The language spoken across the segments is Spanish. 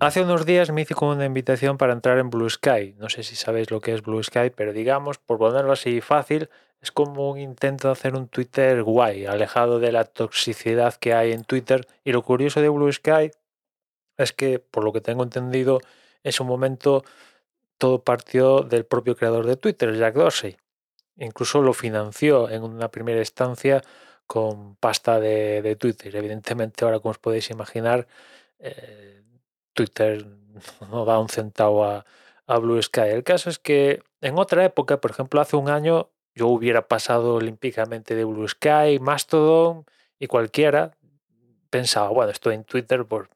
hace unos días me hice con una invitación para entrar en Blue Sky. No sé si sabéis lo que es Blue Sky, pero digamos, por ponerlo así fácil, es como un intento de hacer un Twitter guay, alejado de la toxicidad que hay en Twitter. Y lo curioso de Blue Sky es que, por lo que tengo entendido, es un momento todo partió del propio creador de Twitter, Jack Dorsey. Incluso lo financió en una primera instancia con pasta de, Twitter. Evidentemente, ahora, como os podéis imaginar, eh, Twitter no da un centavo a, Blue Sky. El caso es que en otra época, por ejemplo, hace un año, yo hubiera pasado olímpicamente de Blue Sky, Mastodon y cualquiera. Pensaba, bueno, estoy en Twitter, pues,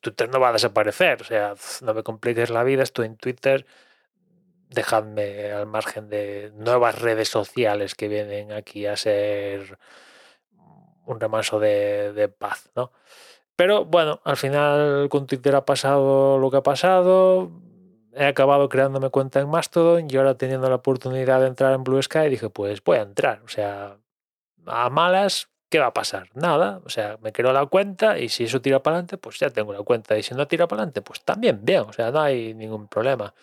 Twitter no va a desaparecer. O sea, no me compliques la vida, estoy en Twitter dejadme al margen de nuevas redes sociales que vienen aquí a ser un remanso de, paz, ¿no? Pero bueno, al final con Twitter ha pasado lo que ha pasado. He acabado creándome cuenta en Mastodon y ahora teniendo la oportunidad de entrar en Blue Sky dije, pues voy a entrar. O sea, a malas, ¿qué va a pasar? Nada. O sea, me creo la cuenta y si eso tira para adelante, pues ya tengo la cuenta. Y si no tira para adelante, pues también bien. O sea, no hay ningún problema.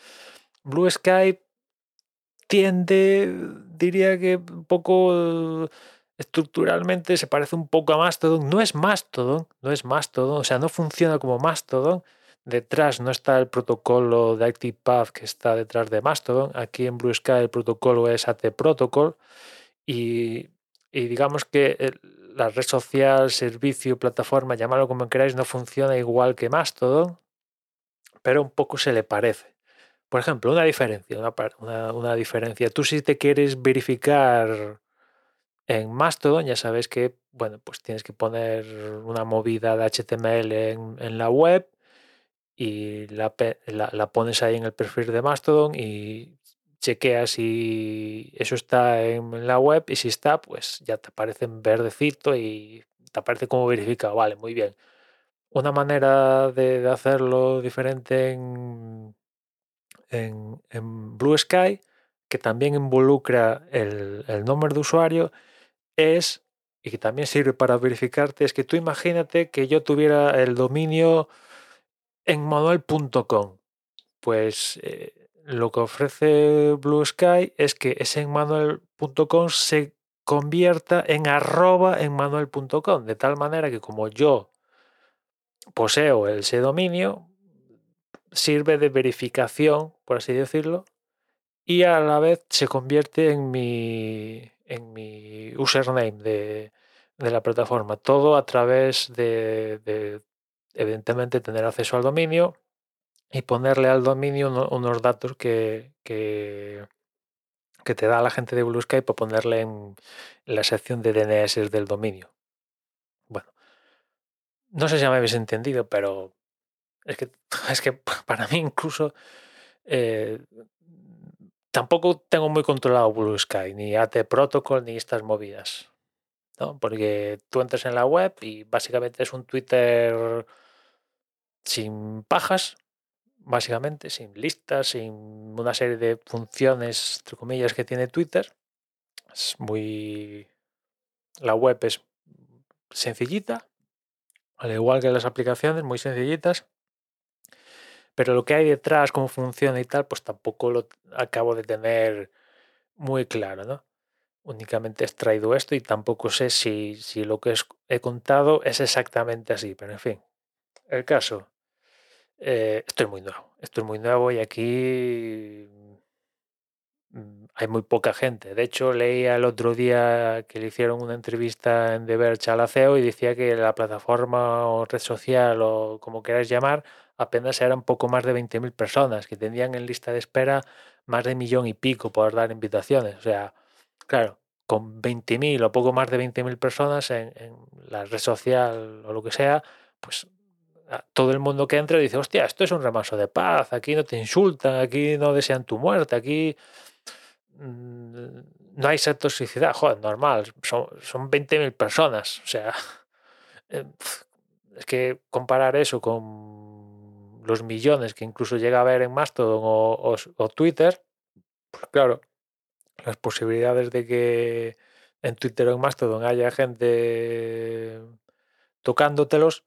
Blue Sky tiende, diría que un poco estructuralmente se parece un poco a Mastodon. No es Mastodon, no es Mastodon, o sea, no funciona como Mastodon. Detrás no está el protocolo de ActivePath que está detrás de Mastodon. Aquí en Sky el protocolo es AT Protocol y, y digamos que la red social, servicio, plataforma, llamarlo como queráis, no funciona igual que Mastodon, pero un poco se le parece. Por ejemplo, una diferencia, una, diferencia. Tú si te quieres verificar en Mastodon, ya sabes que, bueno, pues tienes que poner una movida de HTML en, la web y la, pones ahí en el perfil de Mastodon y chequeas si eso está en la web y si está, pues ya te aparece en verdecito y te aparece como verificado. Vale, muy bien. Una manera de hacerlo diferente en, en, Blue Sky, que también involucra el, nombre de usuario, es, y que también sirve para verificarte, es que tú imagínate que yo tuviera el dominio en manuel.com. Pues eh, lo que ofrece Blue Sky es que ese en manuel.com se convierta en arroba en manuel.com, de tal manera que como yo poseo ese dominio, sirve de verificación, por así decirlo, y a la vez se convierte en mi, en mi username de, la plataforma. Todo a través de, evidentemente, tener acceso al dominio y ponerle al dominio unos datos que, que, te da la gente de Blue Sky para ponerle en la sección de DNS del dominio. Bueno, no sé si me habéis entendido, pero es que, es que para mí incluso eh, tampoco tengo muy controlado Blue Sky, ni AT Protocol, ni estas movidas. ¿no? Porque tú entras en la web y básicamente es un Twitter sin pajas, básicamente, sin listas, sin una serie de funciones, entre comillas, que tiene Twitter. Es muy. La web es sencillita, al igual que las aplicaciones, muy sencillitas. Pero lo que hay detrás, cómo funciona y tal, pues tampoco lo acabo de tener muy claro, ¿no? Únicamente he extraído esto y tampoco sé si, si lo que he contado es exactamente así, pero en fin. El caso, eh, esto es muy nuevo, esto es muy nuevo y aquí hay muy poca gente. De hecho, leía el otro día que le hicieron una entrevista en The Verge al CEO y decía que la plataforma o red social o como queráis llamar apenas eran poco más de 20.000 personas que tenían en lista de espera más de millón y pico por dar invitaciones. O sea, claro, con 20.000 o poco más de 20.000 personas en, la red social o lo que sea, pues todo el mundo que entra dice, hostia, esto es un remanso de paz, aquí no te insultan, aquí no desean tu muerte, aquí mm, no hay esa toxicidad, joder, normal, son, son 20.000 personas, o sea, eh, es que comparar eso con los millones que incluso llega a ver en Mastodon o, Twitter, pues claro, las posibilidades de que en Twitter o en Mastodon haya gente tocándotelos,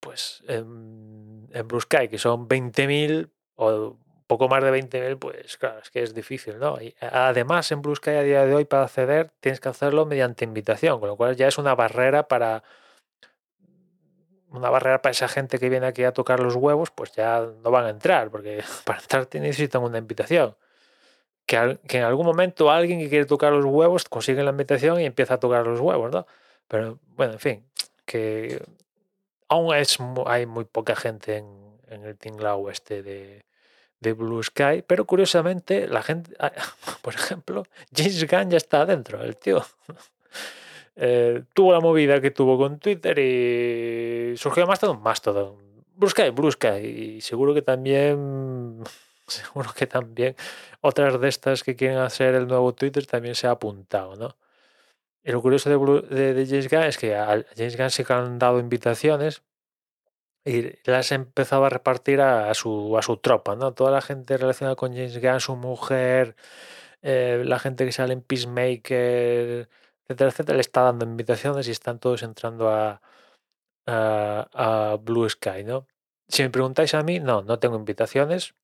pues en, en que son 20.000 o poco más de 20.000, pues claro, es que es difícil, ¿no? Y además, en Blue a día de hoy, para acceder, tienes que hacerlo mediante invitación, con lo cual ya es una barrera para una barrera para esa gente que viene aquí a tocar los huevos, pues ya no van a entrar, porque para entrar necesitan una invitación. Que, que, en algún momento alguien que quiere tocar los huevos consigue la invitación y empieza a tocar los huevos, ¿no? Pero bueno, en fin, que aún es, hay muy poca gente en, en el tinglao este de, de, Blue Sky, pero curiosamente la gente, por ejemplo, James Gunn ya está adentro, el tío. Eh, tuvo la movida que tuvo con Twitter y surgió más todo más todo Blue Sky, Blue Sky, y seguro que también seguro que también otras de estas que quieren hacer el nuevo Twitter también se ha apuntado, ¿no? Y lo curioso de, de, James Gunn es que a James Gunn sí que han dado invitaciones y las empezado a repartir a, su, a su tropa, ¿no? Toda la gente relacionada con James Gunn, su mujer, eh, la gente que sale en Peacemaker, etcétera, etcétera, le está dando invitaciones y están todos entrando a, a, a Blue Sky, ¿no? Si me preguntáis a mí, no, no tengo invitaciones.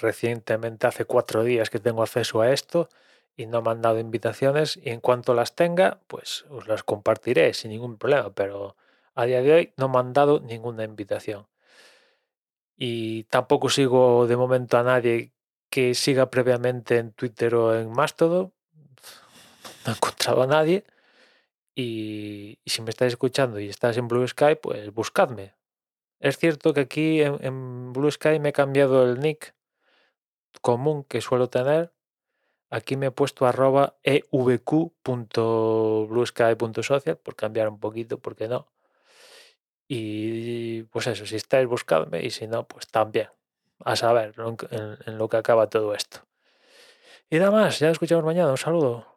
Recientemente, hace cuatro días que tengo acceso a esto y no me han dado invitaciones y en cuanto las tenga, pues os las compartiré sin ningún problema, pero a día de hoy no me han dado ninguna invitación. Y tampoco sigo de momento a nadie que siga previamente en Twitter o en Mastodon. No he encontrado a nadie. Y, si me estáis escuchando y estás en Blue Sky, pues buscadme. Es cierto que aquí en, en Blue Sky me he cambiado el nick común que suelo tener Aquí me he puesto arroba evq.bluesky.social por cambiar un poquito, porque no. Y pues eso, si estáis buscadme y si no, pues también. A saber en, lo que acaba todo esto. Y nada más, ya escuchamos mañana. Un saludo.